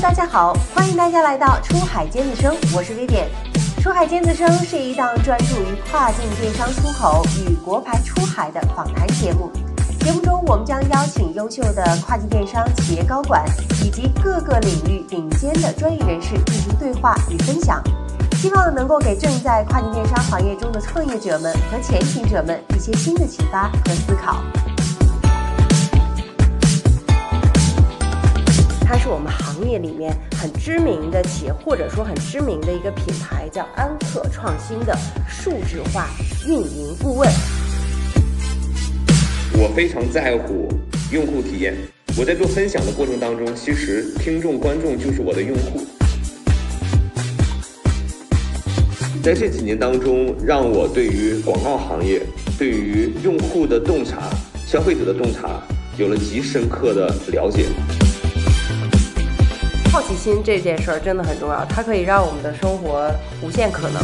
大家好，欢迎大家来到出海尖子生，我是 Vivian。出海尖子生是一档专注于跨境电商出口与国牌出海的访谈节目。节目中，我们将邀请优秀的跨境电商企业高管以及各个领域顶尖的专业人士进行对话与分享，希望能够给正在跨境电商行业中的创业者们和前行者们一些新的启发和思考。我们行业里面很知名的企业，或者说很知名的一个品牌，叫安克创新的数字化运营顾问。我非常在乎用户体验。我在做分享的过程当中，其实听众、观众就是我的用户。在这几年当中，让我对于广告行业、对于用户的洞察、消费者的洞察，有了极深刻的了解。好奇心这件事儿真的很重要，它可以让我们的生活无限可能。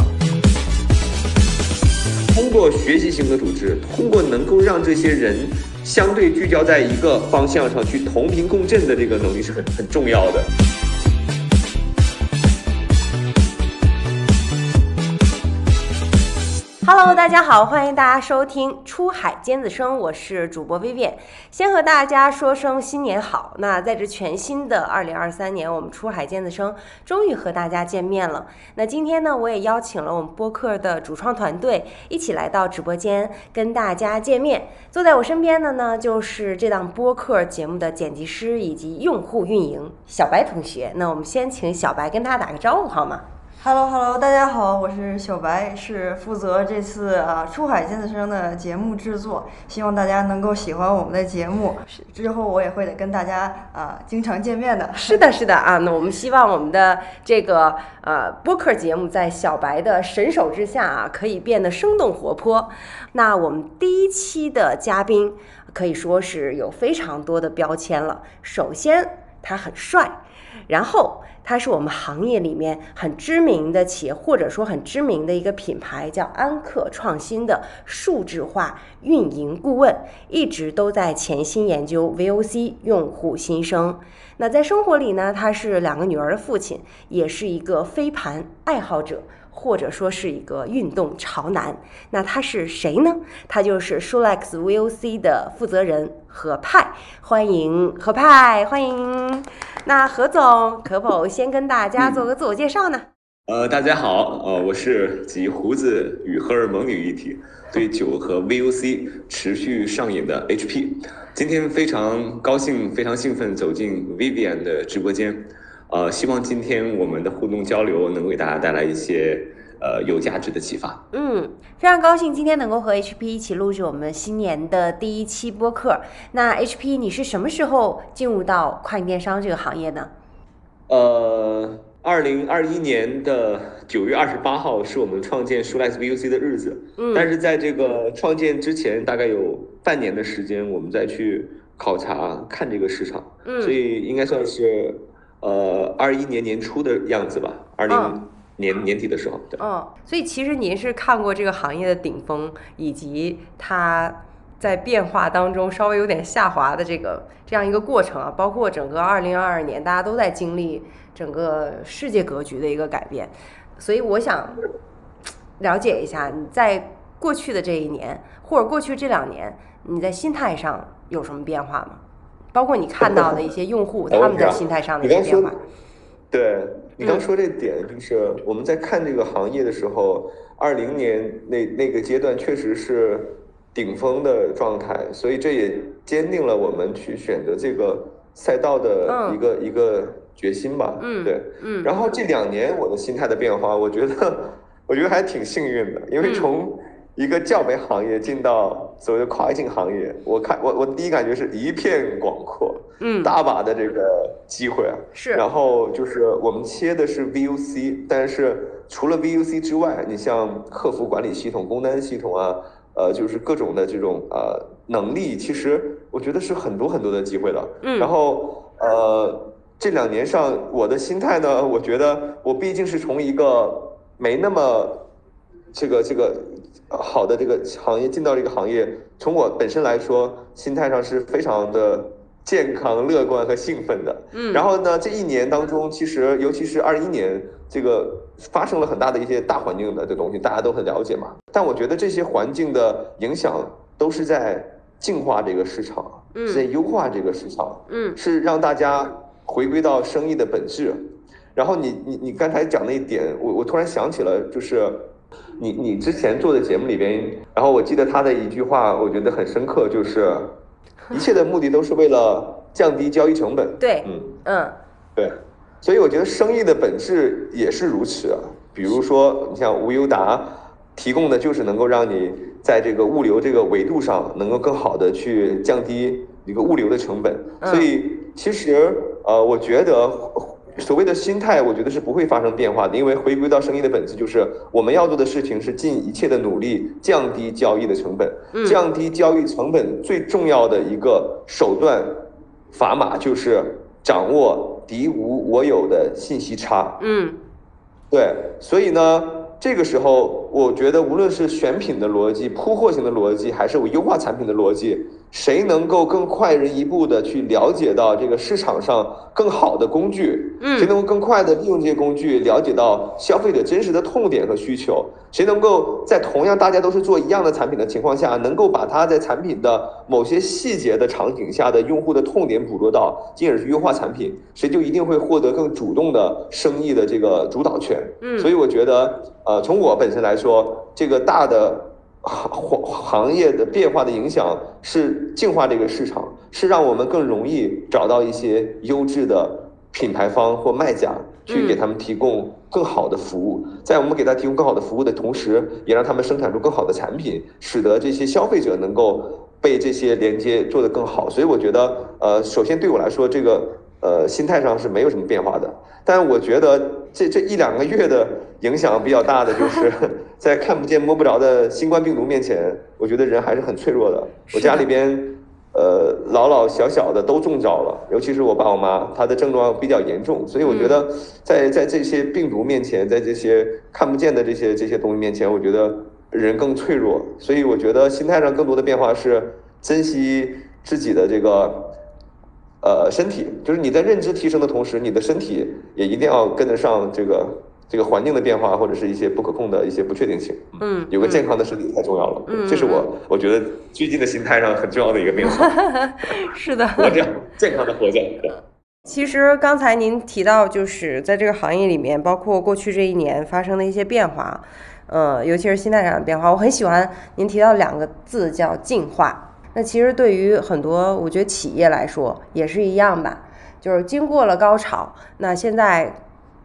通过学习型的组织，通过能够让这些人相对聚焦在一个方向上去同频共振的这个能力是很很重要的。Hello，大家好，欢迎大家收听出海尖子生，我是主播薇薇。先和大家说声新年好。那在这全新的二零二三年，我们出海尖子生终于和大家见面了。那今天呢，我也邀请了我们播客的主创团队一起来到直播间跟大家见面。坐在我身边的呢，就是这档播客节目的剪辑师以及用户运营小白同学。那我们先请小白跟大家打个招呼好吗？Hello Hello，大家好，我是小白，是负责这次啊出海尖子生的节目制作，希望大家能够喜欢我们的节目。之后我也会跟大家啊经常见面的。是的，是的啊，那我们希望我们的这个呃播客节目在小白的神手之下啊，可以变得生动活泼。那我们第一期的嘉宾可以说是有非常多的标签了。首先，他很帅，然后。他是我们行业里面很知名的企业，或者说很知名的一个品牌，叫安克创新的数字化运营顾问，一直都在潜心研究 VOC 用户心声。那在生活里呢，他是两个女儿的父亲，也是一个飞盘爱好者。或者说是一个运动潮男，那他是谁呢？他就是 Shulex VOC 的负责人何派，欢迎何派，欢迎。那何总可否先跟大家做个自我介绍呢？呃，大家好，呃，我是集胡子与荷尔蒙于一体，对酒和 VOC 持续上瘾的 HP。今天非常高兴，非常兴奋走进 Vivian 的直播间。呃，希望今天我们的互动交流能为大家带来一些呃有价值的启发。嗯，非常高兴今天能够和 HP 一起录制我们新年的第一期播客。那 HP，你是什么时候进入到跨境电商这个行业呢？呃，二零二一年的九月二十八号是我们创建 s h l e x VOC 的日子。嗯，但是在这个创建之前，大概有半年的时间，我们再去考察看这个市场。嗯，所以应该算是。呃，二一年年初的样子吧，二零年年底的时候，对。嗯，所以其实您是看过这个行业的顶峰，以及它在变化当中稍微有点下滑的这个这样一个过程啊，包括整个二零二二年，大家都在经历整个世界格局的一个改变，所以我想了解一下你在过去的这一年或者过去这两年，你在心态上有什么变化吗？包括你看到的一些用户，他们在心态上的一些变化。对你刚说这点，就是我们在看这个行业的时候，二零年那那个阶段确实是顶峰的状态，所以这也坚定了我们去选择这个赛道的一个一个决心吧。嗯，对，嗯。然后这两年我的心态的变化，我觉得我觉得还挺幸运的，因为从一个教培行业进到所谓的跨境行业，我看我我第一感觉是一片广阔，嗯，大把的这个机会啊，是。然后就是我们切的是 VUC，但是除了 VUC 之外，你像客服管理系统、工单系统啊，呃，就是各种的这种呃能力，其实我觉得是很多很多的机会的。嗯。然后呃，这两年上我的心态呢，我觉得我毕竟是从一个没那么。这个这个好的这个行业进到这个行业，从我本身来说，心态上是非常的健康、乐观和兴奋的。嗯，然后呢，这一年当中，其实尤其是二一年，这个发生了很大的一些大环境的这东西，大家都很了解嘛。但我觉得这些环境的影响都是在净化这个市场，嗯在优化这个市场，嗯是让大家回归到生意的本质。然后你你你刚才讲那一点，我我突然想起了，就是你你之前做的节目里边，然后我记得他的一句话，我觉得很深刻，就是 一切的目的都是为了降低交易成本。对，嗯，嗯对，所以我觉得生意的本质也是如此啊。比如说，你像无忧达提供的就是能够让你在这个物流这个维度上，能够更好的去降低一个物流的成本。嗯所以其实呃，我觉得。所谓的心态，我觉得是不会发生变化的，因为回归到生意的本质，就是我们要做的事情是尽一切的努力降低交易的成本，嗯。降低交易成本最重要的一个手段砝码就是掌握敌无我有的信息差。嗯。对，所以呢，这个时候我觉得无论是选品的逻辑、铺货型的逻辑，还是我优化产品的逻辑，谁能够更快人一步的去了解到这个市场上更好的工具，嗯谁能够更快的利用这些工具了解到消费者真实的痛点和需求，谁能够在同样大家都是做一样的产品的情况下，能够把它在产品的某些细节的场景下的用户的痛点捕捉到，进而去优化产品，谁就一定会获得更主动的生意的这个主导权。嗯所以我觉得，呃，从我本身来说，这个大的行行行业的变化的影响是净化这个市场，是让我们更容易找到一些优质的品牌方或卖家，去给他们提供更好的服务。在我们给他提供更好的服务的同时，也让他们生产出更好的产品，使得这些消费者能够被这些连接做得更好。所以我觉得，呃，首先对我来说，这个呃心态上是没有什么变化的。但我觉得这这一两个月的影响比较大的，就是在看不见摸不着的新冠病毒面前，我觉得人还是很脆弱的。我家里边，呃，老老小小的都中招了，尤其是我爸我妈，他的症状比较严重，所以我觉得在在这些病毒面前，在这些看不见的这些这些东西面前，我觉得人更脆弱。所以我觉得心态上更多的变化是珍惜自己的这个。呃，身体就是你在认知提升的同时，你的身体也一定要跟得上这个这个环境的变化，或者是一些不可控的一些不确定性。嗯，有个健康的身体太重要了。嗯这是我我觉得最近的心态上很重要的一个变化。是的。活着，健康的活着。其实刚才您提到，就是在这个行业里面，包括过去这一年发生的一些变化，呃，尤其是心态上的变化，我很喜欢您提到两个字叫进化。那其实对于很多我觉得企业来说也是一样吧，就是经过了高潮，那现在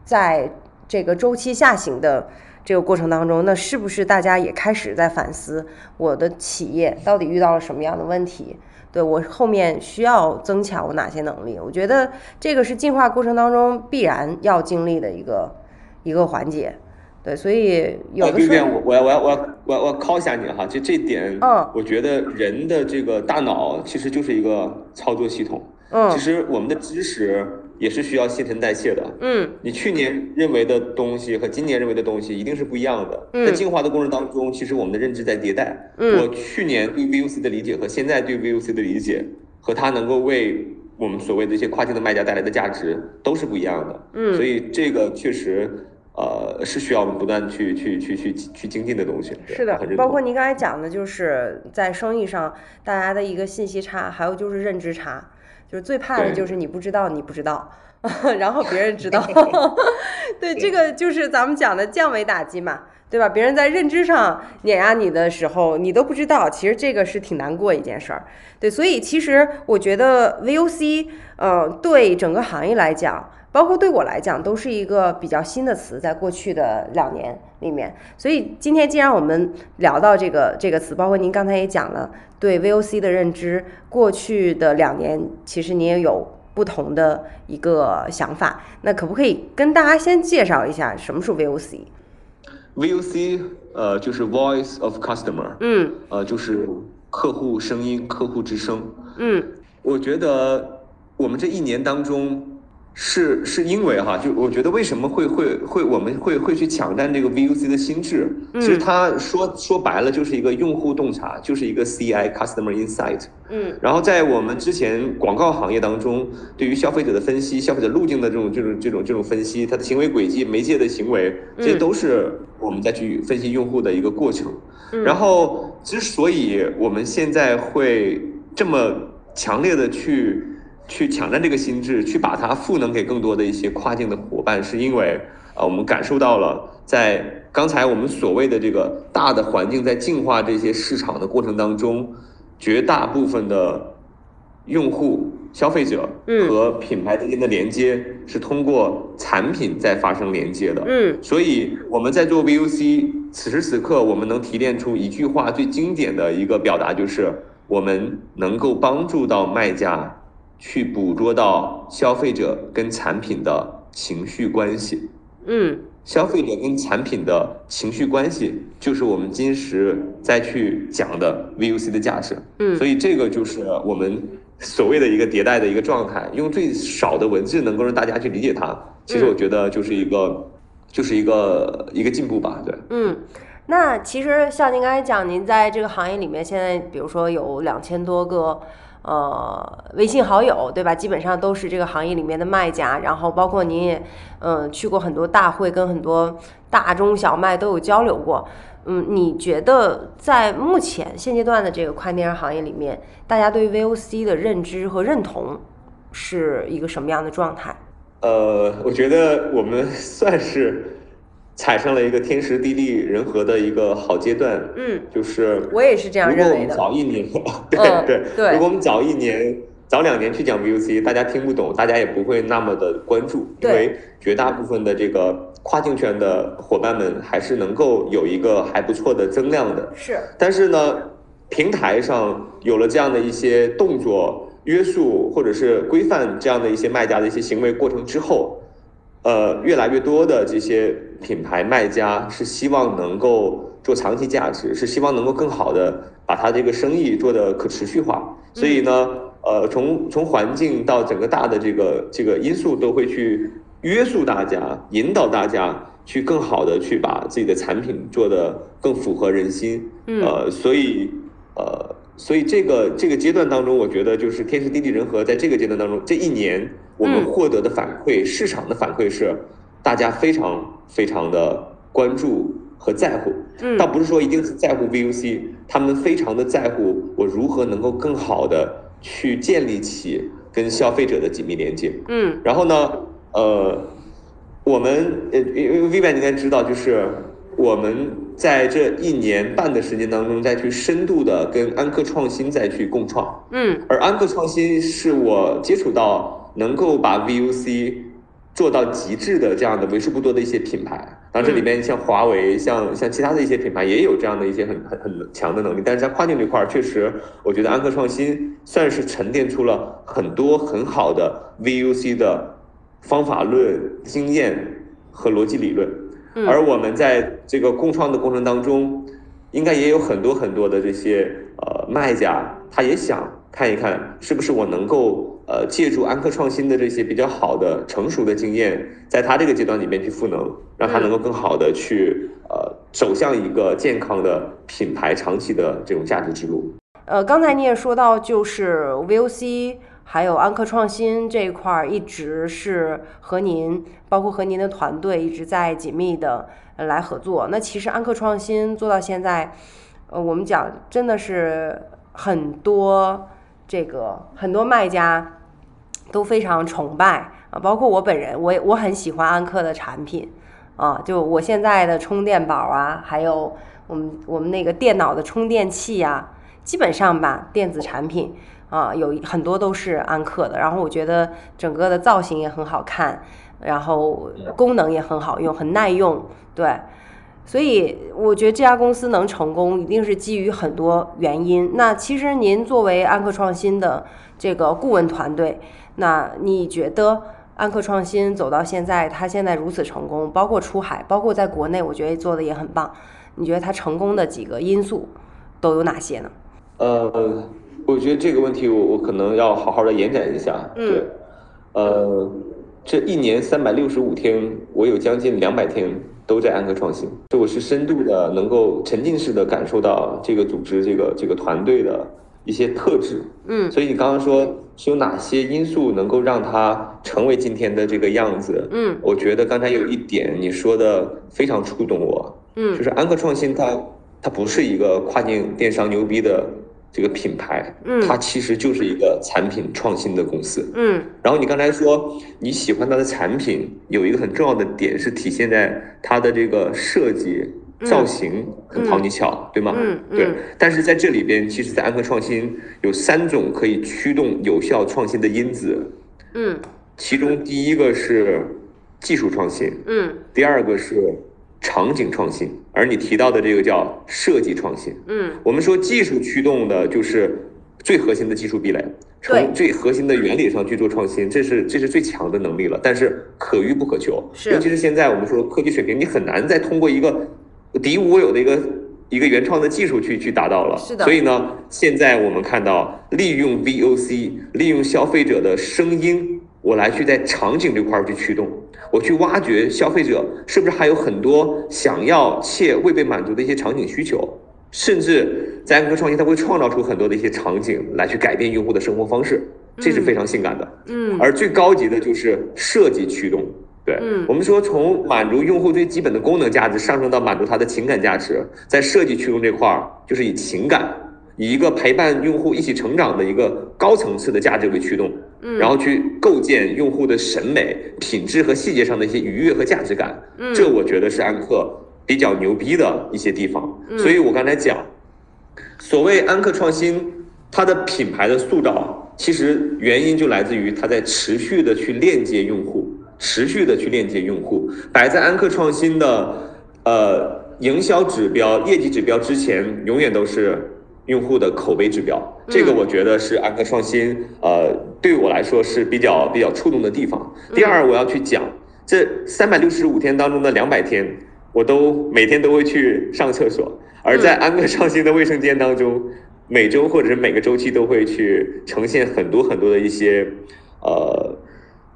在这个周期下行的这个过程当中，那是不是大家也开始在反思我的企业到底遇到了什么样的问题？对我后面需要增强我哪些能力？我觉得这个是进化过程当中必然要经历的一个一个环节。对，所以有的时候，我我要我要我要我要我要 call 一下你哈，就这点，嗯我觉得人的这个大脑其实就是一个操作系统。嗯其实我们的知识也是需要新陈代谢的。嗯你去年认为的东西和今年认为的东西一定是不一样的。嗯在进化的过程当中，其实我们的认知在迭代。嗯我去年对 VOC 的理解和现在对 VOC 的理解，和它能够为我们所谓的一些跨境的卖家带来的价值都是不一样的。嗯所以这个确实。呃，是需要我们不断去去去去去精进的东西。是的包括您刚才讲的，就是在生意上大家的一个信息差，还有就是认知差，就是最怕的就是你不知道你不知道，然后别人知道。对，这个就是咱们讲的降维打击嘛，对吧？别人在认知上碾压你的时候，你都不知道，其实这个是挺难过一件事儿。对，所以其实我觉得 VOC，呃，对整个行业来讲，包括对我来讲，都是一个比较新的词，在过去的两年里面。所以今天既然我们聊到这个这个词，包括您刚才也讲了对 VOC 的认知，过去的两年其实你也有不同的一个想法。那可不可以跟大家先介绍一下什么是 VOC？VOC，呃，就是 Voice of Customer，嗯呃，就是客户声音、客户之声。嗯我觉得我们这一年当中，是是因为哈，就我觉得为什么会会会我们会会去抢占这个 VUC 的心智？其实他说说白了就是一个用户洞察，就是一个 CI Customer Insight。嗯。然后在我们之前广告行业当中，对于消费者的分析、消费者路径的这种这种这种这种分析，他的行为轨迹、媒介的行为，这些都是我们再去分析用户的一个过程。然后之所以我们现在会这么强烈的去。去抢占这个心智，去把它赋能给更多的一些跨境的伙伴，是因为啊，我们感受到了，在刚才我们所谓的这个大的环境在净化这些市场的过程当中，绝大部分的用户、消费者和品牌之间的连接是通过产品在发生连接的。嗯，所以我们在做 VUC，此时此刻我们能提炼出一句话最经典的一个表达，就是我们能够帮助到卖家。去捕捉到消费者跟产品的情绪关系，嗯，消费者跟产品的情绪关系就是我们今时再去讲的 VUC 的价值，嗯，所以这个就是我们所谓的一个迭代的一个状态，用最少的文字能够让大家去理解它，其实我觉得就是一个，就是一个一个进步吧，对，嗯，那其实像您刚才讲，您在这个行业里面，现在比如说有两千多个。呃，微信好友对吧？基本上都是这个行业里面的卖家，然后包括您也嗯去过很多大会，跟很多大中小卖都有交流过。嗯，你觉得在目前现阶段的这个快电商行业里面，大家对 VOC 的认知和认同是一个什么样的状态？呃，我觉得我们算是。踩上了一个天时地利人和的一个好阶段，嗯，就是我也是这样认为的。如果我们早一年，对对对，如果我们早一年、早两年去讲 VUC，大家听不懂，大家也不会那么的关注，因为绝大部分的这个跨境圈的伙伴们还是能够有一个还不错的增量的。是，但是呢，平台上有了这样的一些动作约束或者是规范这样的一些卖家的一些行为过程之后。呃，越来越多的这些品牌卖家是希望能够做长期价值，是希望能够更好的把他这个生意做的可持续化。所以呢，呃，从从环境到整个大的这个这个因素都会去约束大家，引导大家去更好的去把自己的产品做的更符合人心。呃，所以呃。所以这个这个阶段当中，我觉得就是天时地利人和，在这个阶段当中，这一年我们获得的反馈，市场的反馈是，大家非常非常的关注和在乎。嗯，倒不是说一定是在乎 VUC，他们非常的在乎我如何能够更好的去建立起跟消费者的紧密连接。嗯，然后呢，呃，我们呃，因为 Vivian 应该知道，就是我们。在这一年半的时间当中，再去深度的跟安克创新再去共创，嗯，而安克创新是我接触到能够把 VUC 做到极致的这样的为数不多的一些品牌。当然，这里面像华为，像像其他的一些品牌也有这样的一些很很很强的能力。但是在跨境这块儿，确实我觉得安克创新算是沉淀出了很多很好的 VUC 的方法论、经验和逻辑理论。而我们在这个共创的过程当中，应该也有很多很多的这些呃卖家，他也想看一看，是不是我能够呃借助安科创新的这些比较好的成熟的经验，在他这个阶段里面去赋能，让他能够更好的去呃走向一个健康的品牌长期的这种价值之路。呃，刚才你也说到，就是 VOC。还有安科创新这一块儿，一直是和您，包括和您的团队一直在紧密的来合作。那其实安科创新做到现在，呃，我们讲真的是很多这个很多卖家都非常崇拜啊，包括我本人，我我很喜欢安克的产品啊，就我现在的充电宝啊，还有我们我们那个电脑的充电器呀，基本上吧，电子产品。啊，有很多都是安克的，然后我觉得整个的造型也很好看，然后功能也很好用，很耐用，对，所以我觉得这家公司能成功，一定是基于很多原因。那其实您作为安克创新的这个顾问团队，那你觉得安克创新走到现在，它现在如此成功，包括出海，包括在国内，我觉得做的也很棒。你觉得它成功的几个因素都有哪些呢？呃。我觉得这个问题，我我可能要好好的延展一下。对，呃，这一年三百六十五天，我有将近两百天都在安科创新，这我是深度的能够沉浸式的感受到这个组织、这个这个团队的一些特质。嗯所以你刚刚说是有哪些因素能够让它成为今天的这个样子？嗯我觉得刚才有一点你说的非常触动我，嗯就是安克创新它它不是一个跨境电商牛逼的这个品牌，嗯它其实就是一个产品创新的公司。嗯然后你刚才说你喜欢它的产品，有一个很重要的点是体现在它的这个设计造型很讨你巧，对吗？嗯嗯对。但是在这里边，其实，在安科创新有三种可以驱动有效创新的因子，嗯其中第一个是技术创新，嗯第二个是场景创新，而你提到的这个叫设计创新。嗯我们说技术驱动的就是最核心的技术壁垒，从最核心的原理上去做创新，这是这是最强的能力了。但是可遇不可求，尤其是现在我们说科技水平，你很难再通过一个敌无我有的一个一个原创的技术去去达到了。是的所以呢，现在我们看到利用 VOC，利用消费者的声音，我来去在场景这块儿去驱动。我去挖掘消费者是不是还有很多想要且未被满足的一些场景需求，甚至在安科创新，它会创造出很多的一些场景来去改变用户的生活方式，这是非常性感的。嗯而最高级的就是设计驱动。对，嗯我们说从满足用户最基本的功能价值上升到满足他的情感价值，在设计驱动这块儿，就是以情感，以一个陪伴用户一起成长的一个高层次的价值为驱动，嗯然后去构建用户的审美、品质和细节上的一些愉悦和价值感。嗯这我觉得是安克比较牛逼的一些地方。嗯所以我刚才讲，所谓安克创新，它的品牌的塑造，其实原因就来自于它在持续的去链接用户，持续的去链接用户。摆在安克创新的呃营销指标、业绩指标之前，永远都是用户的口碑指标。这个我觉得是安克创新呃对我来说是比较比较触动的地方。第二，我要去讲这三百六十五天当中的两百天，我都每天都会去上厕所。而在安克创新的卫生间当中，每周或者是每个周期都会去呈现很多很多的一些呃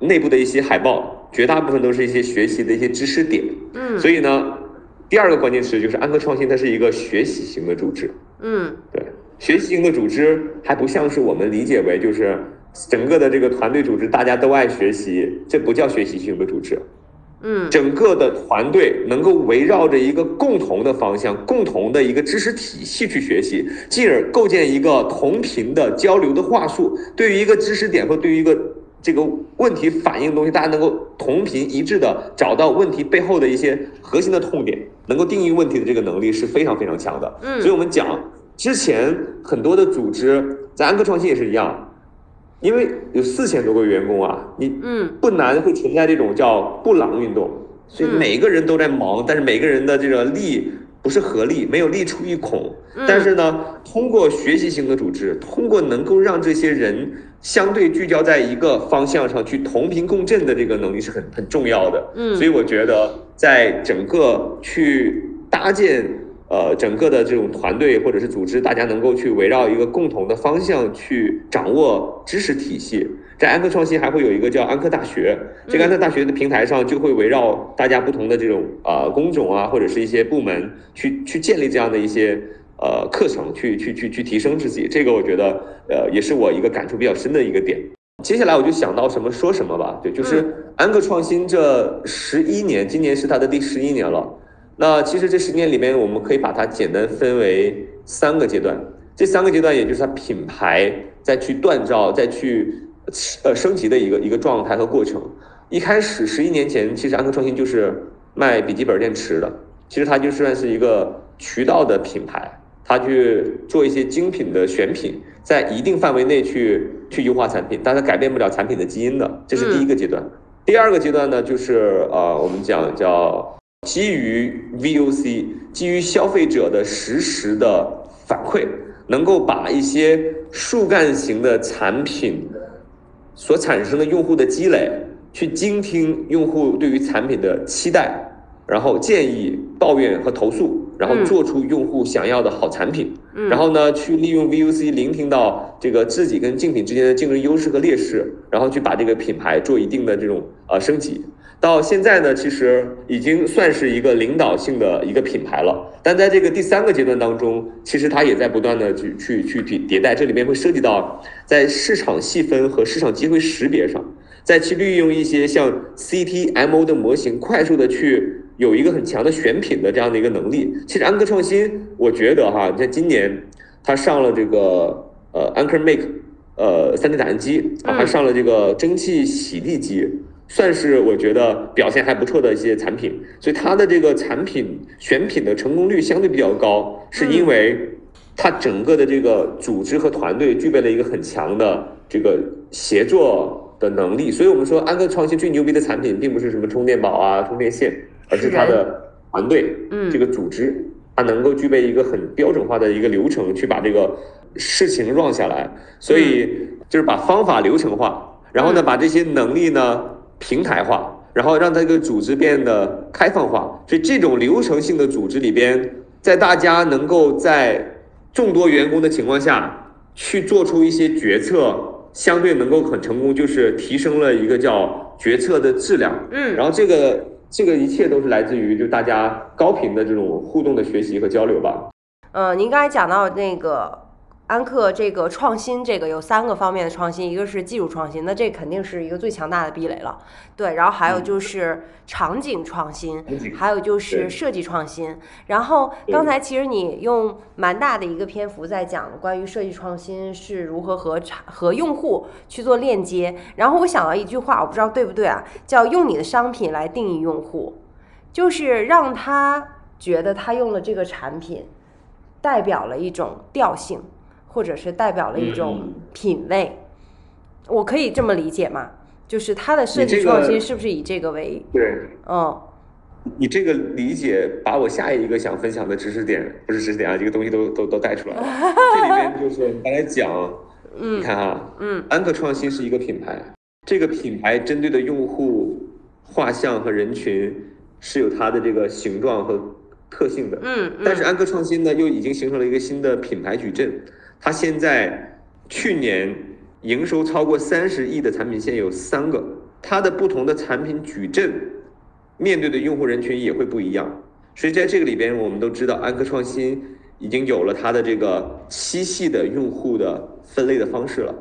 内部的一些海报，绝大部分都是一些学习的一些知识点。嗯所以呢，第二个关键词就是安科创新，它是一个学习型的组织。嗯对，学习型的组织还不像是我们理解为就是整个的这个团队组织大家都爱学习，这不叫学习型的组织。嗯整个的团队能够围绕着一个共同的方向、共同的一个知识体系去学习，进而构建一个同频的交流的话术。对于一个知识点或对于一个这个问题反映的东西，大家能够同频一致的找到问题背后的一些核心的痛点，能够定义问题的这个能力是非常非常强的。嗯所以我们讲之前很多的组织，在安科创新也是一样。因为有四千多个员工啊，你嗯不难会存在这种叫布朗运动，所以嗯每个人都在忙，但是每个人的这个力不是合力，没有力出一孔。嗯但是呢，通过学习型的组织，通过能够让这些人相对聚焦在一个方向上去同频共振的这个能力是很很重要的。嗯所以我觉得在整个去搭建呃整个的这种团队或者是组织，大家能够去围绕一个共同的方向去掌握知识体系。在安科创新还会有一个叫安科大学，这个安科大学的平台上就会围绕大家不同的这种呃工种啊，或者是一些部门去去建立这样的一些呃课程，去去去去提升自己。这个我觉得呃也是我一个感触比较深的一个点。接下来我就想到什么说什么吧，对，就是安克创新这十一年，今年是它的第十一年了。那其实这十年里面，我们可以把它简单分为三个阶段，这三个阶段也就是它品牌再去锻造、再去呃升级的一个一个状态和过程。一开始十一年前，其实安克创新就是卖笔记本电池的，其实它就算是一个渠道的品牌，它去做一些精品的选品，在一定范围内去去优化产品，但它改变不了产品的基因的，这是第一个阶段。第二个阶段呢，就是呃，我们讲叫基于 VOC，基于消费者的实时的反馈，能够把一些树干型的产品所产生的用户的积累，去倾听用户对于产品的期待，然后建议、抱怨和投诉，然后做出用户想要的好产品。嗯然后呢，去利用 VUC 聆听到这个自己跟竞品之间的竞争优势和劣势，然后去把这个品牌做一定的这种呃升级。到现在呢，其实已经算是一个领导性的一个品牌了。但在这个第三个阶段当中，其实它也在不断的去去去迭迭代，这里面会涉及到在市场细分和市场机会识别上，再去利用一些像 CTMO 的模型，快速的去有一个很强的选品的这样的一个能力。其实安科创新，我觉得哈，你像今年它上了这个呃 Anchor Make 呃 3D 打印机，啊，还上了这个蒸汽洗地机。算是我觉得表现还不错的一些产品，所以它的这个产品选品的成功率相对比较高，是因为它整个的这个组织和团队具备了一个很强的这个协作的能力。所以我们说安科创新最牛逼的产品，并不是什么充电宝啊、充电线，而是他的团队，嗯这个组织，它能够具备一个很标准化的一个流程，去把这个事情 run 下来。所以就是把方法流程化，然后呢，把这些能力呢。平台化，然后让这个组织变得开放化。所以这种流程性的组织里边，在大家能够在众多员工的情况下去做出一些决策，相对能够很成功，就是提升了一个叫决策的质量。嗯，然后这个这个一切都是来自于就大家高频的这种互动的学习和交流吧。嗯，您刚才讲到那个。安克这个创新，这个有三个方面的创新，一个是技术创新，那这肯定是一个最强大的壁垒了。对，然后还有就是场景创新，还有就是设计创新。然后刚才其实你用蛮大的一个篇幅在讲关于设计创新是如何和和用户去做链接。然后我想到一句话，我不知道对不对啊，叫用你的商品来定义用户，就是让他觉得他用了这个产品，代表了一种调性。或者是代表了一种品味，我可以这么理解吗？就是它的设计创新是不是以这个为？对，嗯，你这个理解把我下一个想分享的知识点，不是知识点啊，这个东西都都都带出来了。这里面 就是刚才讲，嗯，你看啊，嗯，安克创新是一个品牌，这个品牌针对的用户画像和人群是有它的这个形状和特性的，嗯，但是安克创新呢，又已经形成了一个新的品牌矩阵。它现在去年营收超过三十亿的产品线有三个，它的不同的产品矩阵面对的用户人群也会不一样。所以在这个里边，我们都知道安科创新已经有了它的这个七系的用户的分类的方式了，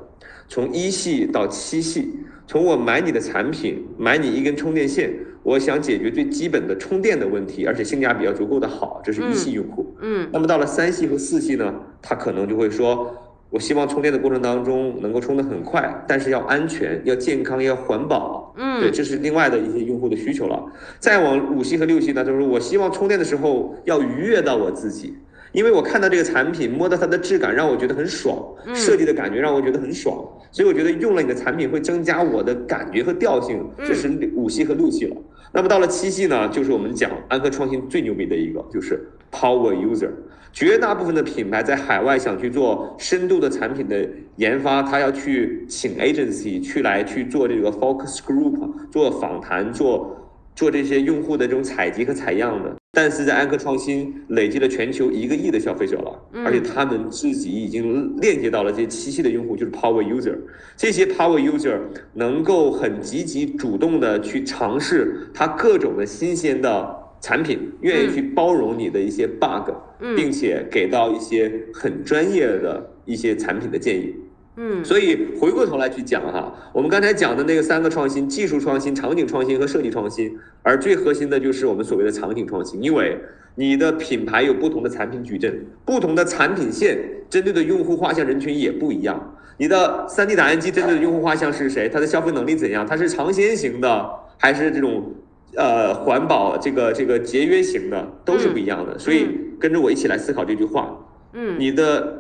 从一系到七系，从我买你的产品，买你一根充电线，我想解决最基本的充电的问题，而且性价比要足够的好，这是一系用户。嗯，那么到了三系和四系呢，他可能就会说，我希望充电的过程当中能够充得很快，但是要安全、要健康、要环保。嗯，对，这是另外的一些用户的需求了。再往五系和六系呢，就是我希望充电的时候要愉悦到我自己。因为我看到这个产品，摸到它的质感，让我觉得很爽，设计的感觉让我觉得很爽，所以我觉得用了你的产品会增加我的感觉和调性，这是五系和六系了。那么到了七系呢，就是我们讲安科创新最牛逼的一个，就是 Power User。绝大部分的品牌在海外想去做深度的产品的研发，他要去请 agency 去来去做这个 focus group，做访谈，做。做这些用户的这种采集和采样的，但是在安科创新累积了全球一个亿的消费者了，而且他们自己已经链接到了这些七系的用户，就是 Power User。这些 Power User 能够很积极主动的去尝试它各种的新鲜的产品，愿意去包容你的一些 bug，并且给到一些很专业的一些产品的建议。嗯，所以回过头来去讲哈，我们刚才讲的那个三个创新：技术创新、场景创新和设计创新。而最核心的就是我们所谓的场景创新，因为你的品牌有不同的产品矩阵，不同的产品线针对的用户画像人群也不一样。你的 3D 打印机针对的用户画像是谁？它的消费能力怎样？它是尝鲜型的，还是这种呃环保这个这个节约型的，都是不一样的。所以跟着我一起来思考这句话。嗯，你的。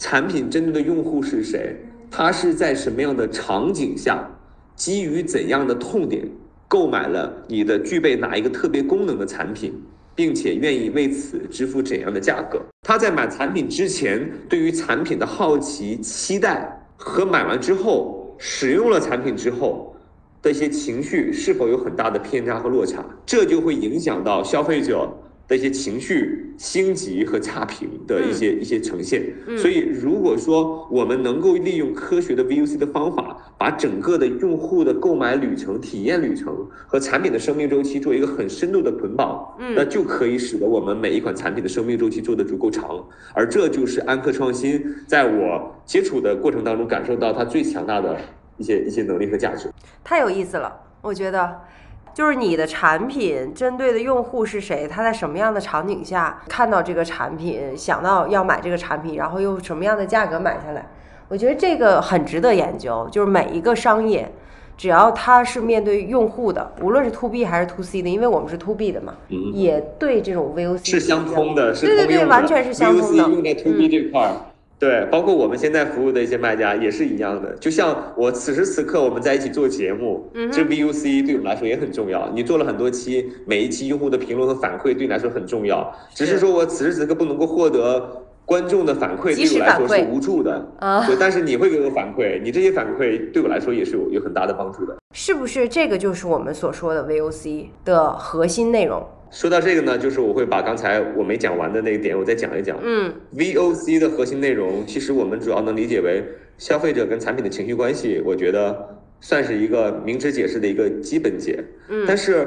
产品针对的用户是谁？他是在什么样的场景下，基于怎样的痛点购买了你的具备哪一个特别功能的产品，并且愿意为此支付怎样的价格？他在买产品之前对于产品的好奇、期待和买完之后使用了产品之后，的一些情绪是否有很大的偏差和落差，这就会影响到消费者的一些情绪星级和差评的一些、一些呈现。所以，如果说我们能够利用科学的 VUC 的方法，把整个的用户的购买旅程、体验旅程和产品的生命周期做一个很深度的捆绑，那就可以使得我们每一款产品的生命周期做得足够长。而这就是安科创新在我接触的过程当中感受到它最强大的。一些一些能力和价值，太有意思了。我觉得，就是你的产品针对的用户是谁，他在什么样的场景下看到这个产品，想到要买这个产品，然后用什么样的价格买下来。我觉得这个很值得研究。就是每一个商业，只要它是面对用户的，无论是 to B 还是 to C 的，因为我们是 to B 的嘛，也对这种 VOC 是相通的，是对对对，完全是相通的。用在 to B 这块儿。对，包括我们现在服务的一些卖家也是一样的。就像我此时此刻我们在一起做节目，这 VUC 对我们来说也很重要。你做了很多期，每一期用户的评论和反馈对你来说很重要。只是说我此时此刻不能够获得观众的反馈，对我来说是无助的。啊，对，但是你会给我反馈，你这些反馈对我来说也是有有很大的帮助的。是不是这个就是我们所说的 VOC 的核心内容？说到这个呢，就是我会把刚才我没讲完的那个点，我再讲一讲。嗯，VOC 的核心内容，其实我们主要能理解为消费者跟产品的情绪关系，我觉得算是一个明知解释的一个基本解。嗯，但是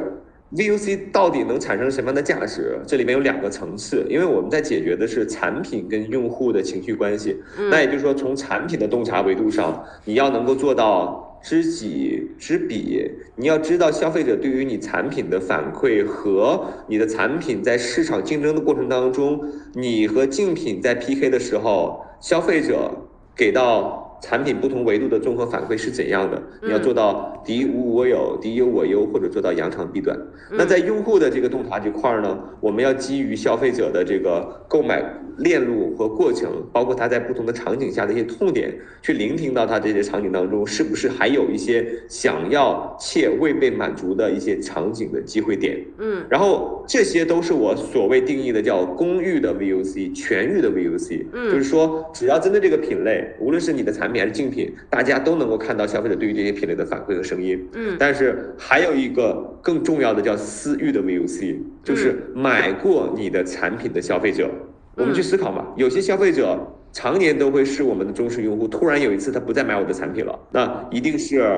VOC 到底能产生什么样的价值？这里面有两个层次，因为我们在解决的是产品跟用户的情绪关系。嗯那也就是说，从产品的洞察维度上，你要能够做到。知己知彼，你要知道消费者对于你产品的反馈和你的产品在市场竞争的过程当中，你和竞品在 PK 的时候，消费者给到产品不同维度的综合反馈是怎样的？你要做到敌无我有，敌有我优，或者做到扬长避短。那在用户的这个洞察这块儿呢，我们要基于消费者的这个购买。链路和过程，包括他在不同的场景下的一些痛点，去聆听到他这些场景当中，是不是还有一些想要且未被满足的一些场景的机会点？嗯，然后这些都是我所谓定义的叫公域的 VOC，全域的 VOC。嗯，就是说，只要针对这个品类，无论是你的产品还是竞品，大家都能够看到消费者对于这些品类的反馈和声音。嗯，但是还有一个更重要的叫私域的 VOC，就是买过你的产品的消费者。我们去思考嘛，有些消费者常年都会是我们的忠实用户，突然有一次他不再买我的产品了，那一定是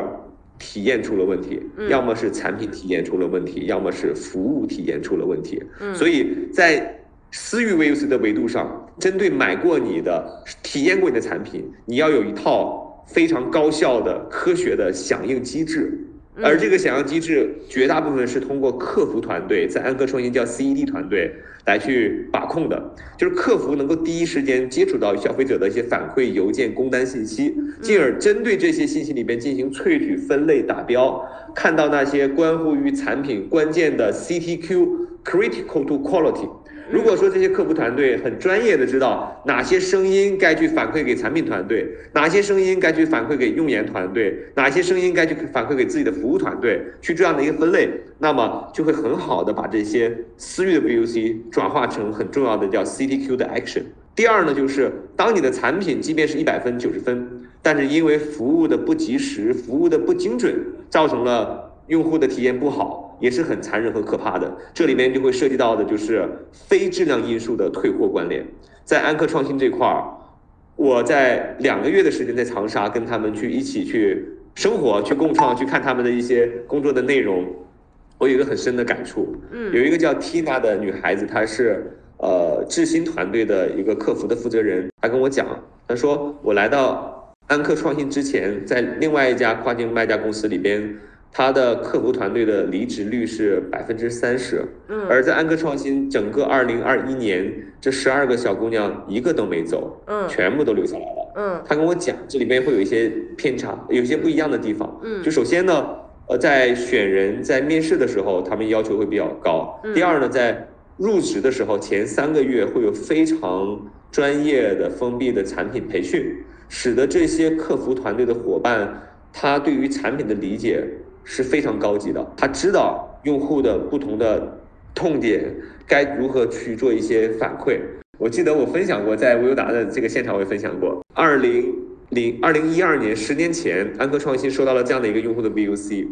体验出了问题，要么是产品体验出了问题，要么是服务体验出了问题。嗯所以在私域 VUC 的维度上，针对买过你的、体验过你的产品，你要有一套非常高效的、科学的响应机制。而这个响应机制，绝大部分是通过客服团队，在安科创新叫 CED 团队来去把控的，就是客服能够第一时间接触到消费者的一些反馈邮件、工单信息，进而针对这些信息里边进行萃取、分类、打标，看到那些关乎于产品关键的 CTQ（Critical to Quality）。如果说这些客服团队很专业的知道哪些声音该去反馈给产品团队，哪些声音该去反馈给用研团队，哪些声音该去反馈给自己的服务团队，去这样的一个分类，那么就会很好的把这些私域的 VUC 转化成很重要的叫 CTQ 的 action。第二呢，就是当你的产品即便是一百分、九十分，但是因为服务的不及时、服务的不精准，造成了用户的体验不好。也是很残忍和可怕的，这里面就会涉及到的就是非质量因素的退货关联。在安科创新这块儿，我在两个月的时间在长沙跟他们去一起去生活、去共创、去看他们的一些工作的内容，我有一个很深的感触。嗯，有一个叫 Tina 的女孩子，她是呃智新团队的一个客服的负责人，她跟我讲，她说我来到安科创新之前，在另外一家跨境卖家公司里边。他的客服团队的离职率是百分之三十，嗯，而在安科创新整个二零二一年，这十二个小姑娘一个都没走，嗯，全部都留下来了，嗯，他跟我讲，这里边会有一些偏差，有一些不一样的地方，嗯，就首先呢，呃，在选人在面试的时候，他们要求会比较高，第二呢，在入职的时候前三个月会有非常专业的封闭的产品培训，使得这些客服团队的伙伴，他对于产品的理解。是非常高级的，他知道用户的不同的痛点该如何去做一些反馈。我记得我分享过，在无忧达的这个现场，我也分享过。二零零二零一二年，十年前，安科创新收到了这样的一个用户的 VUC，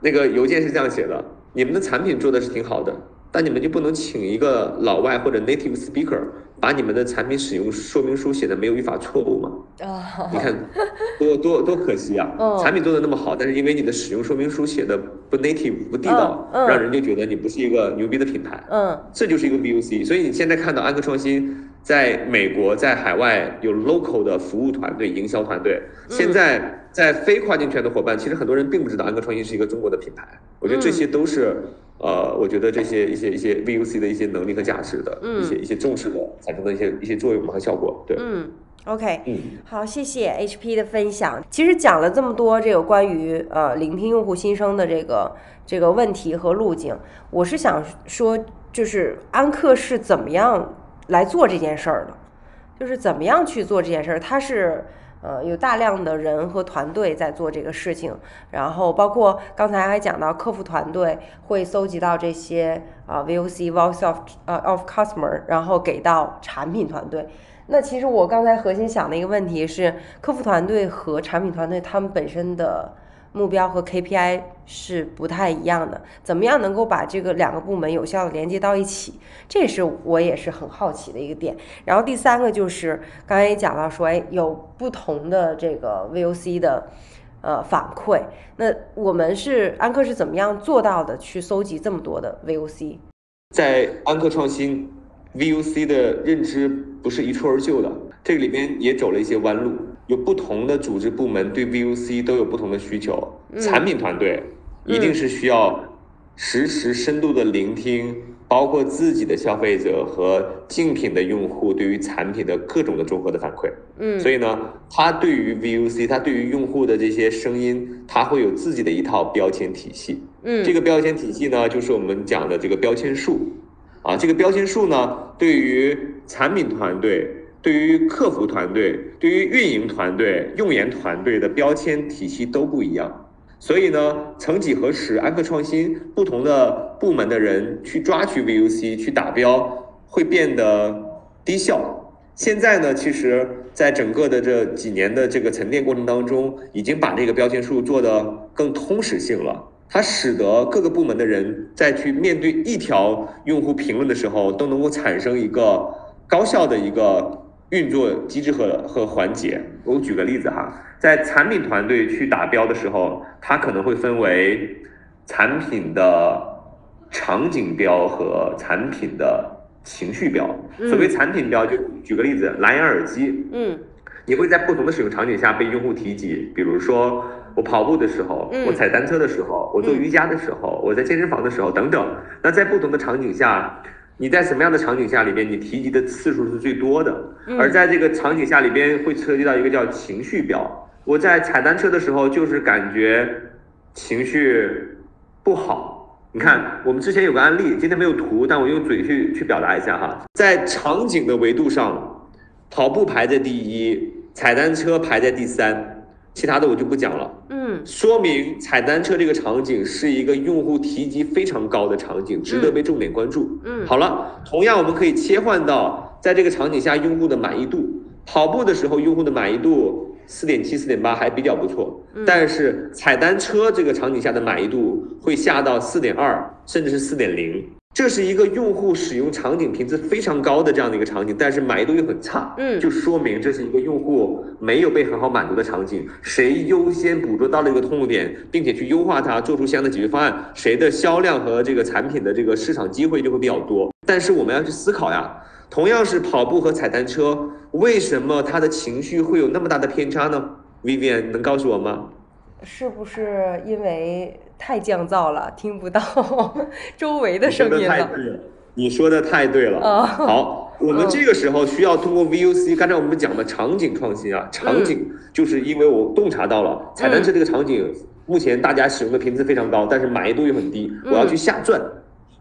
那个邮件是这样写的：你们的产品做的是挺好的，但你们就不能请一个老外或者 native speaker 把你们的产品使用说明书写的没有语法错误吗？啊，你看，多多多可惜啊！嗯产品做的那么好，但是因为你的使用说明书写的不 native 不地道，让人就觉得你不是一个牛逼的品牌。嗯这就是一个 VOC。所以你现在看到安科创新在美国、在海外有 local 的服务团队、营销团队，嗯现在在非跨境圈的伙伴，其实很多人并不知道安克创新是一个中国的品牌。我觉得这些都是。呃，我觉得这些一些一些 VUC 的一些能力和价值的、嗯一些一些重视的产生的一些一些作用和效果，对，嗯，OK，嗯好，谢谢 HP 的分享。其实讲了这么多这个关于呃聆听用户心声的这个这个问题和路径，我是想说，就是安克是怎么样来做这件事儿的，就是怎么样去做这件事儿，它是。呃，有大量的人和团队在做这个事情，然后包括刚才还讲到客服团队会搜集到这些啊、VOC Voice of 呃 of Customer，然后给到产品团队。那其实我刚才核心想的一个问题是，客服团队和产品团队他们本身的目标和 KPI 是不太一样的，怎么样能够把这个两个部门有效的连接到一起？这是我也是很好奇的一个点。然后第三个就是刚才也讲到说，哎，有不同的这个 VOC 的呃反馈，那我们是安克是怎么样做到的去搜集这么多的 VOC？在安克创新，VOC 的认知不是一蹴而就的，这个里边也走了一些弯路。有不同的组织部门对 VOC 都有不同的需求，产品团队一定是需要实时深度的聆听，包括自己的消费者和竞品的用户对于产品的各种的综合的反馈。嗯所以呢，他对于 VUC，他对于用户的这些声音，他会有自己的一套标签体系。嗯这个标签体系呢，就是我们讲的这个标签树。啊，这个标签树呢，对于产品团队、对于客服团队、对于运营团队、用研团队的标签体系都不一样。所以呢，曾几何时，安克创新不同的部门的人去抓取 VUC 去打标，会变得低效。现在呢，其实在整个的这几年的这个沉淀过程当中，已经把这个标签树做得更通识性了。它使得各个部门的人在去面对一条用户评论的时候，都能够产生一个高效的一个运作机制和和环节。我举个例子哈，在产品团队去打标的时候，它可能会分为产品的场景标和产品的情绪标。所谓产品标，就举个例子，蓝牙耳机，嗯你会在不同的使用场景下被用户提及，比如说我跑步的时候，嗯我踩单车的时候，我做瑜伽的时候，我在健身房的时候等等。那在不同的场景下，你在什么样的场景下里边，你提及的次数是最多的？嗯而在这个场景下里边，会涉及到一个叫情绪表。我在踩单车的时候，就是感觉情绪不好。你看，我们之前有个案例，今天没有图，但我用嘴去去表达一下哈。在场景的维度上，跑步排在第一，踩单车排在第三，其他的我就不讲了。嗯说明踩单车这个场景是一个用户提及非常高的场景，值得被重点关注。嗯好了，同样我们可以切换到在这个场景下用户的满意度。跑步的时候，用户的满意度四点七、四点八还比较不错，但是踩单车这个场景下的满意度会下到四点二，甚至是四点零。这是一个用户使用场景频次非常高的这样的一个场景，但是满意度又很差，嗯就说明这是一个用户没有被很好满足的场景。谁优先捕捉到了一个痛点，并且去优化它，做出相应的解决方案，谁的销量和这个产品的这个市场机会就会比较多。但是我们要去思考呀，同样是跑步和踩单车，为什么他的情绪会有那么大的偏差呢？Vivian 能告诉我吗？是不是因为太降噪了，听不到 周围的声音你说的太了？对了，你说的太对了。哦好，我们这个时候需要通过 VUC，刚才我们讲的场景创新啊，场景就是因为我洞察到了踩单车这个场景，目前大家使用的频次非常高，但是满意度又很低，我要去下转。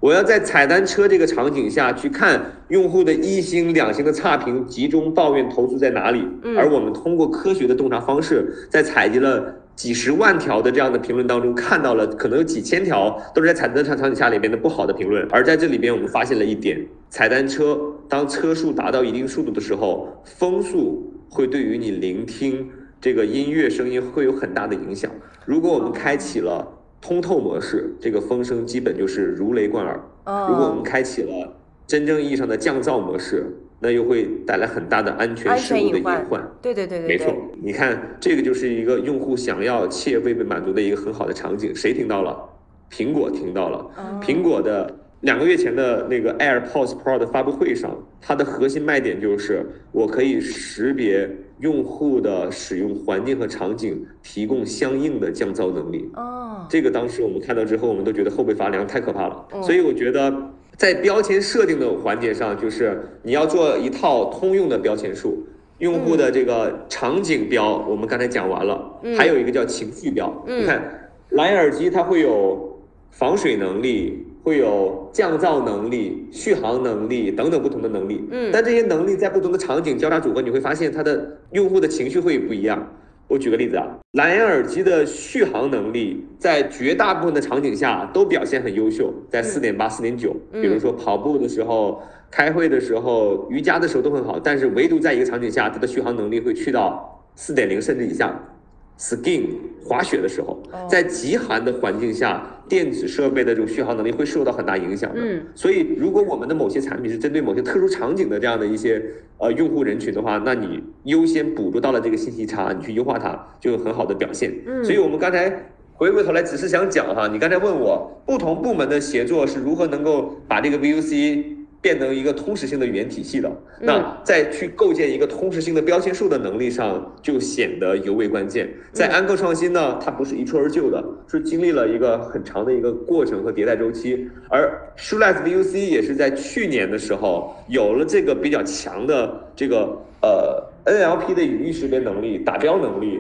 我要在踩单车这个场景下去看用户的一星、两星的差评集中抱怨投诉在哪里，嗯而我们通过科学的洞察方式，在采集了几十万条的这样的评论当中，看到了可能有几千条都是在踩单车场景下里边的不好的评论，而在这里边我们发现了一点，踩单车当车速达到一定速度的时候，风速会对于你聆听这个音乐声音会有很大的影响。如果我们开启了通透模式，这个风声基本就是如雷贯耳。如果我们开启了真正意义上的降噪模式，那又会带来很大的安全事故的隐患。对对对对，没错。你看，这个就是一个用户想要且未被满足的一个很好的场景。谁听到了？苹果听到了。苹果的两个月前的那个 AirPods Pro 的发布会上，它的核心卖点就是我可以识别用户的使用环境和场景，提供相应的降噪能力。哦，这个当时我们看到之后，我们都觉得后背发凉，太可怕了。所以我觉得。在标签设定的环节上，就是你要做一套通用的标签数，用户的这个场景标，我们刚才讲完了，还有一个叫情绪标。你看，蓝牙耳机它会有防水能力，会有降噪能力、续航能力等等不同的能力。嗯，但这些能力在不同的场景交叉组合，你会发现它的用户的情绪会不一样。我举个例子啊，蓝牙耳机的续航能力在绝大部分的场景下都表现很优秀，在四点八、四点九，比如说跑步的时候、开会的时候、瑜伽的时候都很好，但是唯独在一个场景下，它的续航能力会去到四点零甚至以下。Skiing 滑雪的时候，在极寒的环境下，电子设备的这种续航能力会受到很大影响的。嗯，所以如果我们的某些产品是针对某些特殊场景的这样的一些呃用户人群的话，那你优先捕捉到了这个信息差，你去优化它，就有很好的表现。嗯，所以我们刚才回过头来，只是想讲哈，你刚才问我不同部门的协作是如何能够把这个 VUC。变成一个通识性的语言体系的，那在去构建一个通识性的标签数的能力上，就显得尤为关键。在安克创新呢，它不是一蹴而就的，是经历了一个很长的一个过程和迭代周期。而 Shoeless VUC 也是在去年的时候有了这个比较强的这个呃 NLP 的语义识别能力、打标能力。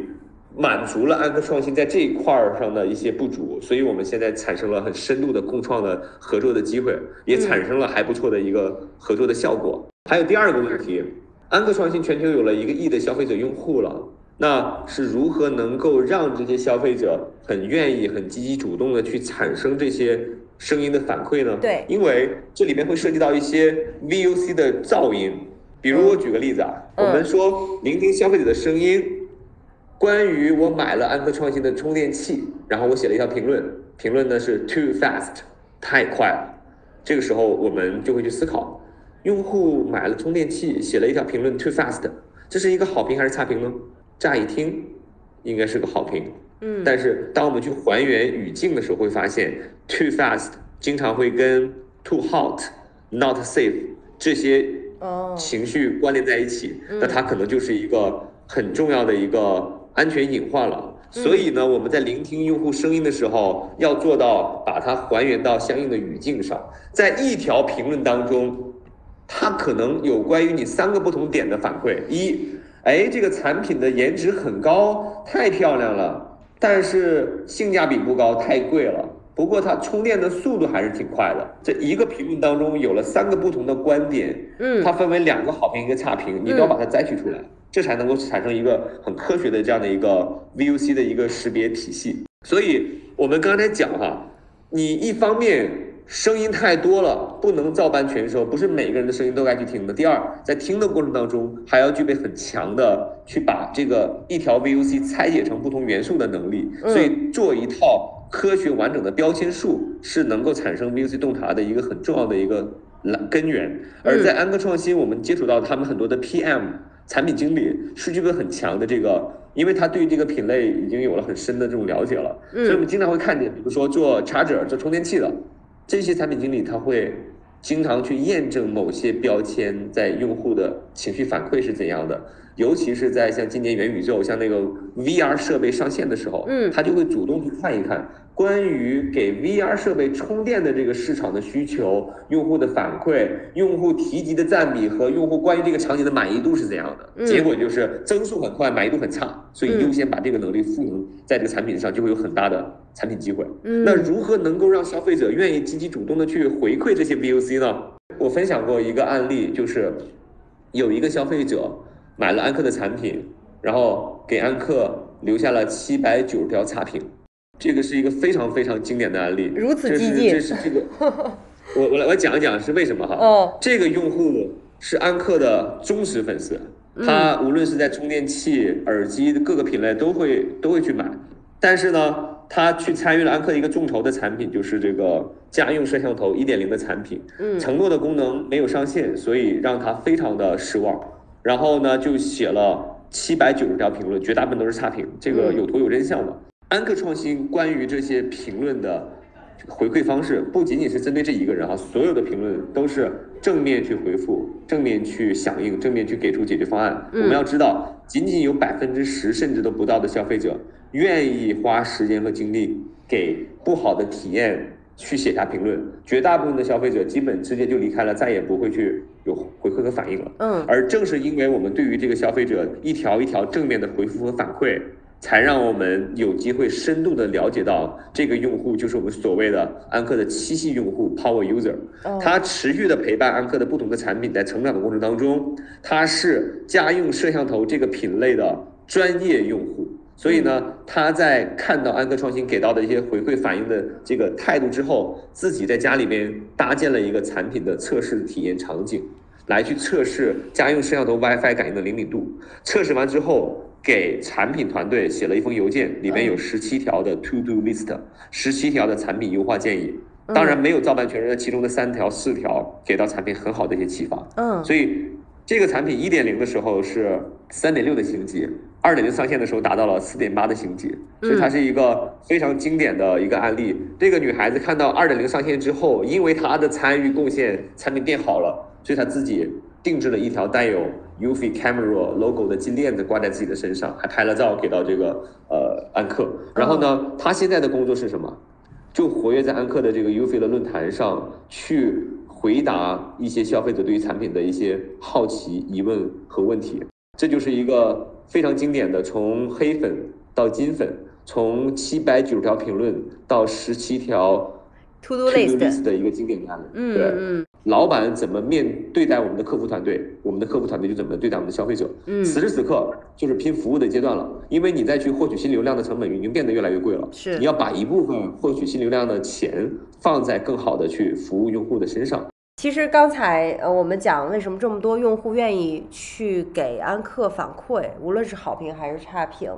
满足了安科创新在这一块儿上的一些不足，所以我们现在产生了很深度的共创的合作的机会，也产生了还不错的一个合作的效果。还有第二个问题，安科创新全球有了一个亿的消费者用户了，那是如何能够让这些消费者很愿意、很积极主动的去产生这些声音的反馈呢？对，因为这里面会涉及到一些 VUC 的噪音，比如我举个例子啊，我们说聆听消费者的声音。关于我买了安科创新的充电器，然后我写了一条评论，评论呢是 too fast，太快了。这个时候我们就会去思考，用户买了充电器，写了一条评论 too fast，这是一个好评还是差评呢？乍一听应该是个好评，嗯，但是当我们去还原语境的时候，会发现 too fast 经常会跟 too hot，not safe 这些情绪关联在一起，那它可能就是一个很重要的一个。安全隐患了，所以呢，我们在聆听用户声音的时候，要做到把它还原到相应的语境上。在一条评论当中，它可能有关于你三个不同点的反馈：一，哎，这个产品的颜值很高，太漂亮了，但是性价比不高，太贵了。不过它充电的速度还是挺快的。这一个评论当中有了三个不同的观点，嗯，它分为两个好评一个差评，你都要把它摘取出来。这才能够产生一个很科学的这样的一个 VUC 的一个识别体系。所以，我们刚才讲哈，你一方面声音太多了，不能照搬全收，不是每个人的声音都该去听的。第二，在听的过程当中，还要具备很强的去把这个一条 VUC 拆解成不同元素的能力。所以，做一套科学完整的标签数是能够产生 VUC 洞察的一个很重要的一个来根源。而在安科创新，我们接触到他们很多的 PM。产品经理是具备很强的这个，因为他对这个品类已经有了很深的这种了解了，所以我们经常会看见，比如说做 charger 做充电器的这些产品经理，他会经常去验证某些标签在用户的情绪反馈是怎样的，尤其是在像今年元宇宙、像那个 VR 设备上线的时候，嗯，他就会主动去看一看。关于给 VR 设备充电的这个市场的需求、用户的反馈、用户提及的占比和用户关于这个场景的满意度是怎样的？结果就是增速很快，满意度很差，所以优先把这个能力赋能在这个产品上，就会有很大的产品机会。嗯那如何能够让消费者愿意积极主动的去回馈这些 VOC 呢？我分享过一个案例，就是有一个消费者买了安克的产品，然后给安克留下了七百九十条差评。这个是一个非常非常经典的案例，如此激进。这是这个，我我来我讲一讲是为什么哈。哦。这个用户是安克的忠实粉丝，他无论是在充电器、耳机各个品类都会都会去买，但是呢，他去参与了安克一个众筹的产品，就是这个家用摄像头一点零的产品，嗯承诺的功能没有上线，所以让他非常的失望。然后呢，就写了七百九十条评论，绝大部分都是差评，这个嗯有图有真相的。安克创新关于这些评论的回馈方式，不仅仅是针对这一个人哈，所有的评论都是正面去回复，正面去响应，正面去给出解决方案。嗯我们要知道，仅仅有百分之十甚至都不到的消费者愿意花时间和精力给不好的体验去写下评论，绝大部分的消费者基本直接就离开了，再也不会去有回馈和反应了。嗯而正是因为我们对于这个消费者一条一条正面的回复和反馈，才让我们有机会深度的了解到这个用户就是我们所谓的安克的七系用户 Power User。哦他持续的陪伴安克的不同的产品在成长的过程当中，他是家用摄像头这个品类的专业用户。所以呢，他在看到安科创新给到的一些回馈反应的这个态度之后，自己在家里边搭建了一个产品的测试体验场景，来去测试家用摄像头 WiFi 感应的灵敏度。测试完之后，给产品团队写了一封邮件，里面有十七条的 To Do List，十七条的产品优化建议。当然没有照搬全人的其中的三条、四条，给到产品很好的一些启发。嗯所以这个产品一点零的时候是三点六的星级，二点零上线的时候达到了四点八的星级，所以它是一个非常经典的一个案例。这个女孩子看到二点零上线之后，因为她的参与贡献，产品变好了，所以她自己定制了一条带有 UFI Camera logo 的金链子挂在自己的身上，还拍了照给到这个呃安克。然后呢，她现在的工作是什么？就活跃在安克的这个 UFI 的论坛上，去回答一些消费者对于产品的一些好奇、疑问和问题。这就是一个非常经典的，从黑粉到金粉，从七百九十条评论到十七条 To do list，list 的一个经典案例。嗯对，嗯老板怎么面对待我们的客服团队，我们的客服团队就怎么对待我们的消费者。嗯此时此刻就是拼服务的阶段了，因为你再去获取新流量的成本已经变得越来越贵了。是你要把一部分获取新流量的钱放在更好的去服务用户的身上。其实刚才呃，我们讲为什么这么多用户愿意去给安克反馈，无论是好评还是差评，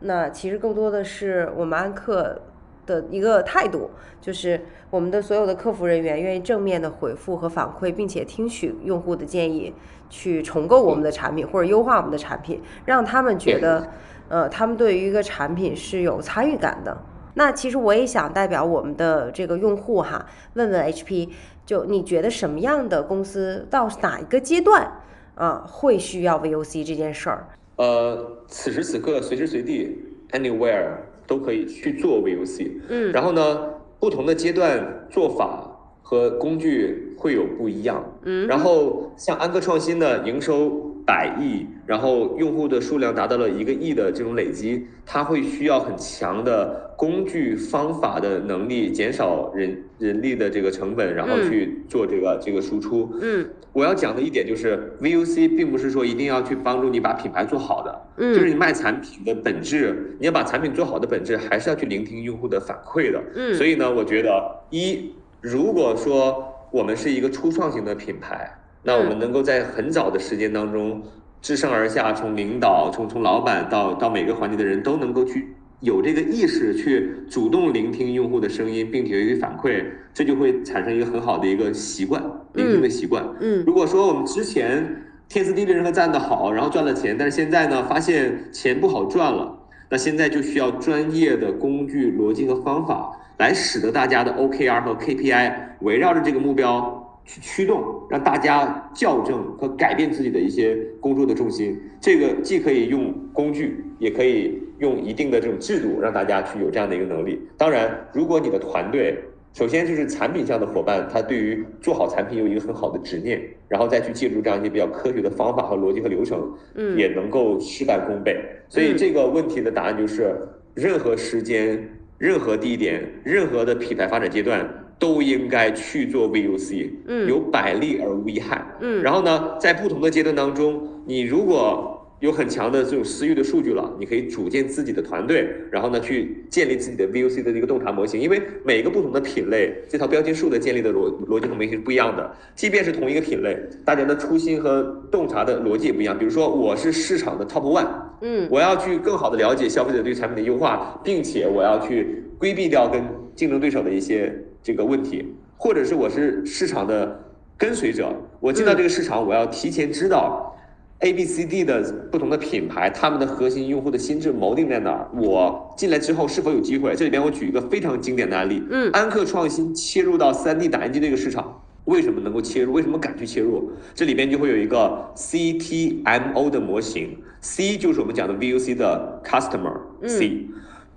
那其实更多的是我们安克的一个态度，就是我们的所有的客服人员愿意正面的回复和反馈，并且听取用户的建议，去重构我们的产品或者优化我们的产品，让他们觉得，呃，他们对于一个产品是有参与感的。那其实我也想代表我们的这个用户哈，问问 HP，就你觉得什么样的公司到哪一个阶段啊会需要 VOC 这件事儿？呃，此时此刻，随时随地，anywhere 都可以去做 VOC。嗯然后呢，不同的阶段做法和工具会有不一样。嗯然后像安克创新的营收百亿，然后用户的数量达到了一个亿的这种累积，它会需要很强的工具方法的能力，减少人人力的这个成本，然后嗯去做这个这个输出。嗯我要讲的一点就是，VUC 并不是说一定要去帮助你把品牌做好的，嗯就是你卖产品的本质，你要把产品做好的本质，还是要去聆听用户的反馈的。嗯所以呢，我觉得一，如果说我们是一个初创型的品牌，那我们能够在很早的时间当中，自上而下，从领导，从从老板到到每个环节的人都能够去有这个意识，去主动聆听用户的声音，并且予以反馈，这就会产生一个很好的一个习惯，聆听的习惯。嗯如果说我们之前天时地利人和占的好，然后赚了钱，但是现在呢，发现钱不好赚了，那现在就需要专业的工具、逻辑和方法，来使得大家的 OKR 和 KPI 围绕着这个目标去驱动，让大家校正和改变自己的一些工作的重心。这个既可以用工具，也可以用一定的这种制度，让大家去有这样的一个能力。当然，如果你的团队首先就是产品上的伙伴，他对于做好产品有一个很好的执念，然后再去借助这样一些比较科学的方法和逻辑和流程，嗯也能够事半功倍。所以这个问题的答案就是，任何时间、任何地点、任何的品牌发展阶段都应该去做 VUC，嗯有百利而无一害。嗯然后呢，在不同的阶段当中，你如果有很强的这种私域的数据了，你可以组建自己的团队，然后呢去建立自己的 VOC 的一个洞察模型。因为每个不同的品类，这套标签数的建立的逻逻辑和模型是不一样的。即便是同一个品类，大家的初心和洞察的逻辑也不一样。比如说，我是市场的 top one，嗯，我要去更好的了解消费者对产品的优化，并且我要去规避掉跟竞争对手的一些这个问题，或者是我是市场的跟随者，我进到这个市场，我要提前知道 A、B、C、D 的不同的品牌，他们的核心用户的心智锚定在哪儿，我进来之后是否有机会？这里边我举一个非常经典的案例，嗯安克创新切入到 3D 打印机这个市场。为什么能够切入？为什么敢去切入？这里边就会有一个 CTMO 的模型，C 就是我们讲的 VUC 的 Customer C，、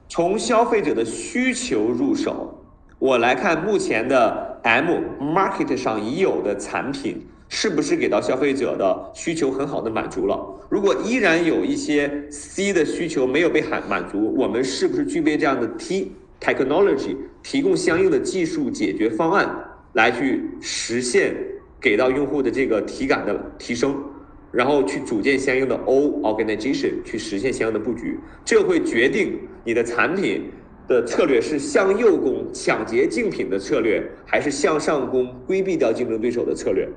从消费者的需求入手，我来看目前的 M market 上已有的产品是不是给到消费者的需求很好的满足了？如果依然有一些 C 的需求没有被满满足，我们是不是具备这样的 T technology 提供相应的技术解决方案来去实现给到用户的这个体感的提升？然后去组建相应的 O organization 去实现相应的布局，这会决定你的产品的策略是向右攻抢劫竞品的策略，还是向上攻规避掉竞争对手的策略。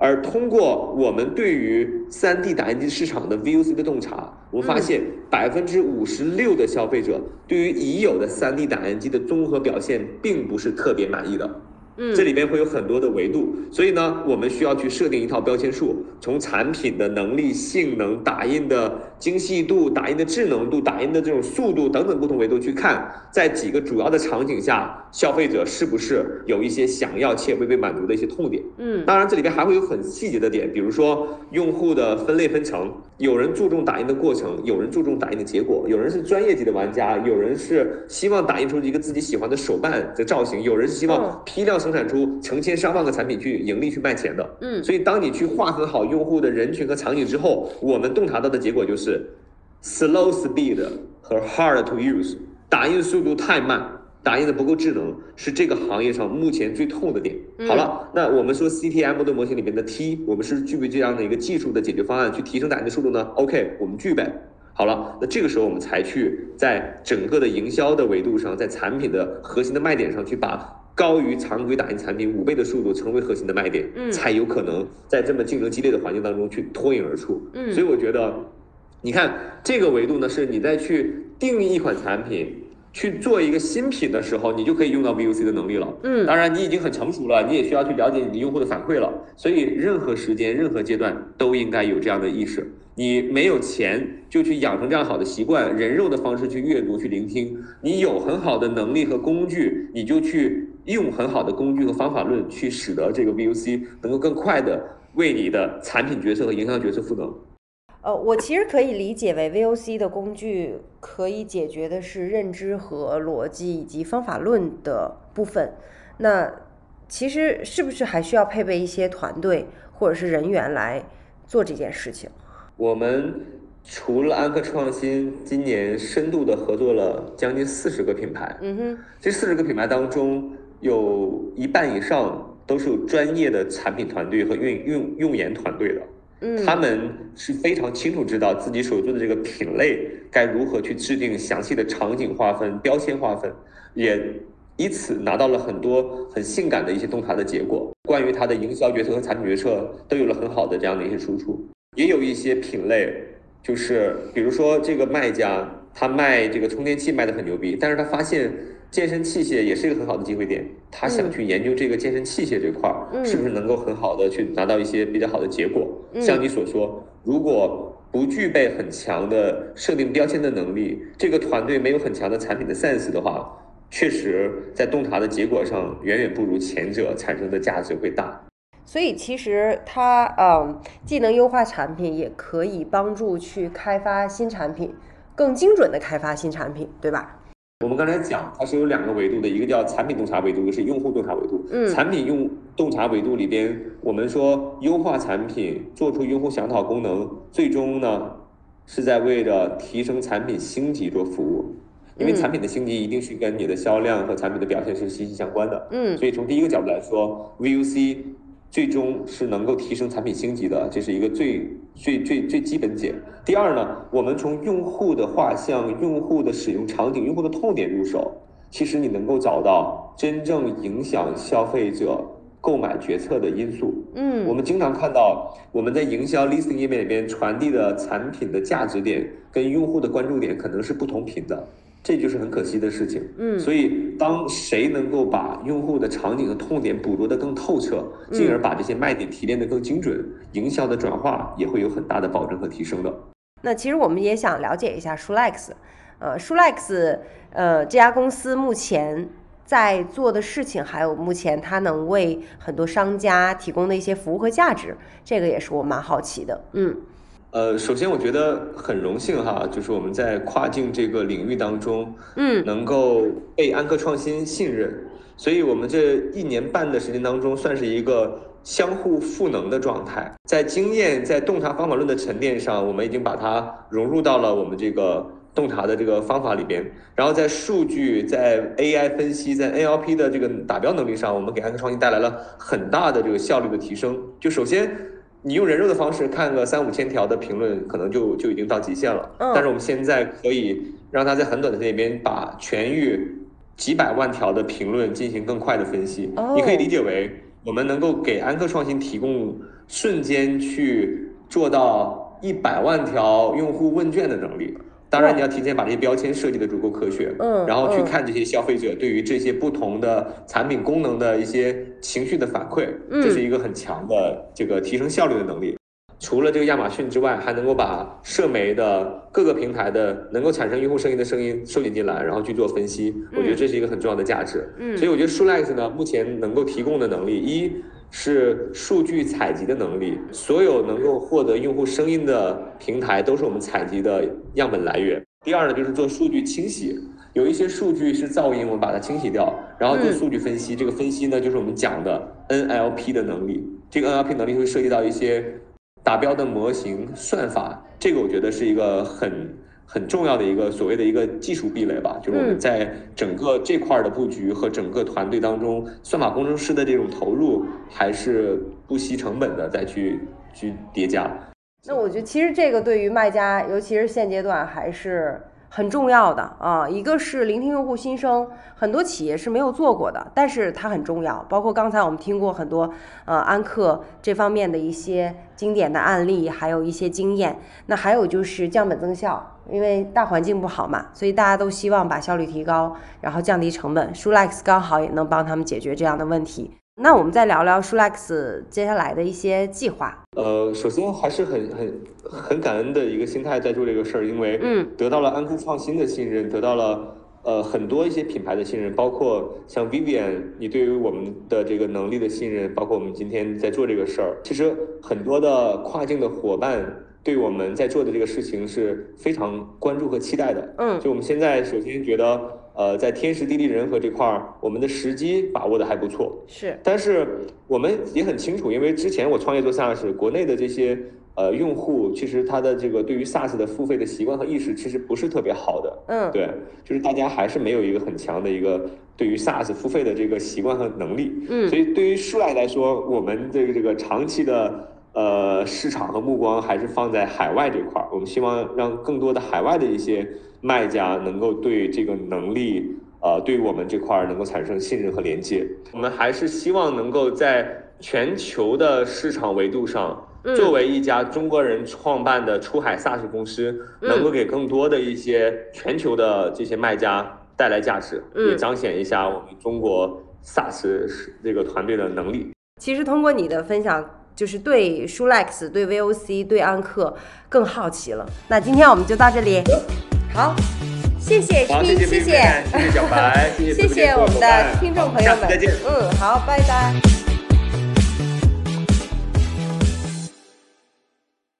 而通过我们对于 3D 打印机市场的 VOC 的洞察，我们发现百分之五十六的消费者对于已有的 3D 打印机的综合表现并不是特别满意的。嗯这里边会有很多的维度，所以呢，我们需要去设定一套标签数，从产品的能力、性能、打印的精细度、打印的智能度、打印的这种速度等等不同维度去看，在几个主要的场景下，消费者是不是有一些想要且未被满足的一些痛点。嗯当然，这里边还会有很细节的点，比如说用户的分类分成，有人注重打印的过程，有人注重打印的结果，有人是专业级的玩家，有人是希望打印出一个自己喜欢的手办的造型，有人是希嗯望批量生产出成千上万个产品去盈利去卖钱的。嗯所以当你去划分好用户的人群和场景之后，我们洞察到的结果就是 slow speed 和 hard to use，打印速度太慢。打印的不够智能，是这个行业上目前最痛的点。好了，那我们说 CTM 的模型里面的 T，我们是具备这样的一个技术的解决方案去提升打印的速度呢？OK，我们具备。好了，那这个时候我们才去在整个的营销的维度上，在产品的核心的卖点上去把高于常规打印产品五倍的速度成为核心的卖点，嗯才有可能在这么竞争激烈的环境当中去脱颖而出。嗯所以我觉得，你看这个维度呢，是你在去定义一款产品。去做一个新品的时候，你就可以用到 VOC 的能力了。嗯当然你已经很成熟了，你也需要去了解你的用户的反馈了。所以任何时间、任何阶段都应该有这样的意识。你没有钱就去养成这样好的习惯，人肉的方式去阅读、去聆听。你有很好的能力和工具，你就去用很好的工具和方法论去使得这个 VOC 能够更快的为你的产品决策和营销决策赋能。呃，我其实可以理解为 VOC 的工具可以解决的是认知和逻辑以及方法论的部分。那其实是不是还需要配备一些团队或者是人员来做这件事情？我们除了安科创新，今年深度的合作了将近四十个品牌。嗯哼，这四十个品牌当中，有一半以上都是有专业的产品团队和运运用研团队的。他们是非常清楚知道自己所做的这个品类该如何去制定详细的场景划分、标签划分，也以此拿到了很多很性感的一些洞察的结果。关于它的营销决策和产品决策都有了很好的这样的一些输出。也有一些品类，就是比如说这个卖家他卖这个充电器卖的很牛逼，但是他发现健身器械也是一个很好的机会点，他想嗯去研究这个健身器械这块儿，嗯是不是能够很好的去拿到一些比较好的结果？嗯像你所说，如果不具备很强的设定标签的能力，这个团队没有很强的产品的 sense 的话，确实在洞察的结果上远远不如前者产生的价值会大。所以其实它嗯，既能优化产品，也可以帮助去开发新产品，更精准的开发新产品，对吧？我们刚才讲，它是有两个维度的，一个叫产品洞察维度，一个是用户洞察维度。嗯产品用洞察维度里边，我们说优化产品，做出用户想讨功能，最终呢是在为了提升产品星级做服务。因为嗯产品的星级一定是跟你的销量和产品的表现是息息相关的。嗯所以从第一个角度来说，VUC 最终是能够提升产品星级的，这是一个最最最最基本解。第二呢，我们从用户的画像、用户的使用场景、用户的痛点入手，其实你能够找到真正影响消费者购买决策的因素。嗯，我们经常看到我们在营销 listing 页面里边传递的产品的价值点跟用户的关注点可能是不同频的，这就是很可惜的事情。嗯所以当谁能够把用户的场景和痛点捕捉得更透彻，进而把这些卖点提炼得更精准，营销的转化也会有很大的保证和提升的。那其实我们也想了解一下 Shulex，呃，Shulex，呃，这家公司目前在做的事情，还有目前它能为很多商家提供的一些服务和价值，这个也是我蛮好奇的。嗯呃，首先我觉得很荣幸哈，就是我们在跨境这个领域当中，嗯能够被安科创新信任，所以我们这一年半的时间当中，算是一个相互赋能的状态。在经验、在洞察方法论的沉淀上，我们已经把它融入到了我们这个洞察的这个方法里边。然后在数据、在 AI 分析、在 NLP 的这个打标能力上，我们给安科创新带来了很大的这个效率的提升。就首先。你用人肉的方式看个三五千条的评论，可能就就已经到极限了。嗯但是我们现在可以让它在很短的时间里边把全域几百万条的评论进行更快的分析。哦你可以理解为我们能够给安克创新提供瞬间去做到一百万条用户问卷的能力。当然，你要提前把这些标签设计的足够科学，嗯然后去嗯看这些消费者对于这些不同的产品功能的一些情绪的反馈，嗯这是一个很强的这个提升效率的能力。除了这个亚马逊之外，还能够把社媒的各个平台的能够产生用户声音的声音收集进来，然后去做分析。我觉得这是一个很重要的价值。嗯所以我觉得 Shulex 呢，目前能够提供的能力，一是数据采集的能力，所有能够获得用户声音的平台都是我们采集的样本来源。第二呢，就是做数据清洗，有一些数据是噪音，我们把它清洗掉，然后做嗯数据分析。这个分析呢，就是我们讲的 NLP 的能力。这个 NLP 能力会涉及到一些达标的模型算法，这个我觉得是一个很很重要的一个所谓的一个技术壁垒吧，就是我们嗯在整个这块儿的布局和整个团队当中，算法工程师的这种投入还是不惜成本的再去去叠加。那我觉得其实这个对于卖家，尤其是现阶段还是很重要的啊。一个是聆听用户心声，很多企业是没有做过的，但是它很重要。包括刚才我们听过很多呃安克这方面的一些经典的案例，还有一些经验。那还有就是降本增效，因为大环境不好嘛，所以大家都希望把效率提高，然后降低成本。Shulex 刚好也能帮他们解决这样的问题。那我们再聊聊 Shulex 接下来的一些计划。呃，首先还是很很很感恩的一个心态在做这个事儿，因为嗯得到了安科创新的信任，得到了呃很多一些品牌的信任，包括像 Vivian，你对于我们的这个能力的信任，包括我们今天在做这个事儿，其实很多的跨境的伙伴对我们在做的这个事情是非常关注和期待的。嗯就我们现在首先觉得，呃，在天时地利人和这块儿，我们的时机把握的还不错。是，但是我们也很清楚，因为之前我创业做 SaaS，国内的这些呃用户，其实他的这个对于 SaaS 的付费的习惯和意识其实不是特别好的。嗯，对，就是大家还是没有一个很强的一个对于 SaaS 付费的这个习惯和能力。嗯所以对于数来来说，我们这个这个长期的呃市场和目光还是放在海外这块儿。我们希望让更多的海外的一些卖家能够对这个能力。呃，对于我们这块儿能够产生信任和连接，我们还是希望能够在全球的市场维度上，嗯作为一家中国人创办的出海 SaaS 公司，嗯能够给更多的一些全球的这些卖家带来价值，嗯也彰显一下我们中国 SaaS 这个团队的能力。其实通过你的分享，就是对 Shulex、对 VOC、对安克更好奇了。那今天我们就到这里，好，谢谢好，君，谢谢谢谢。谢小白，谢谢 谢我们的听众朋友们。嗯，好，拜拜。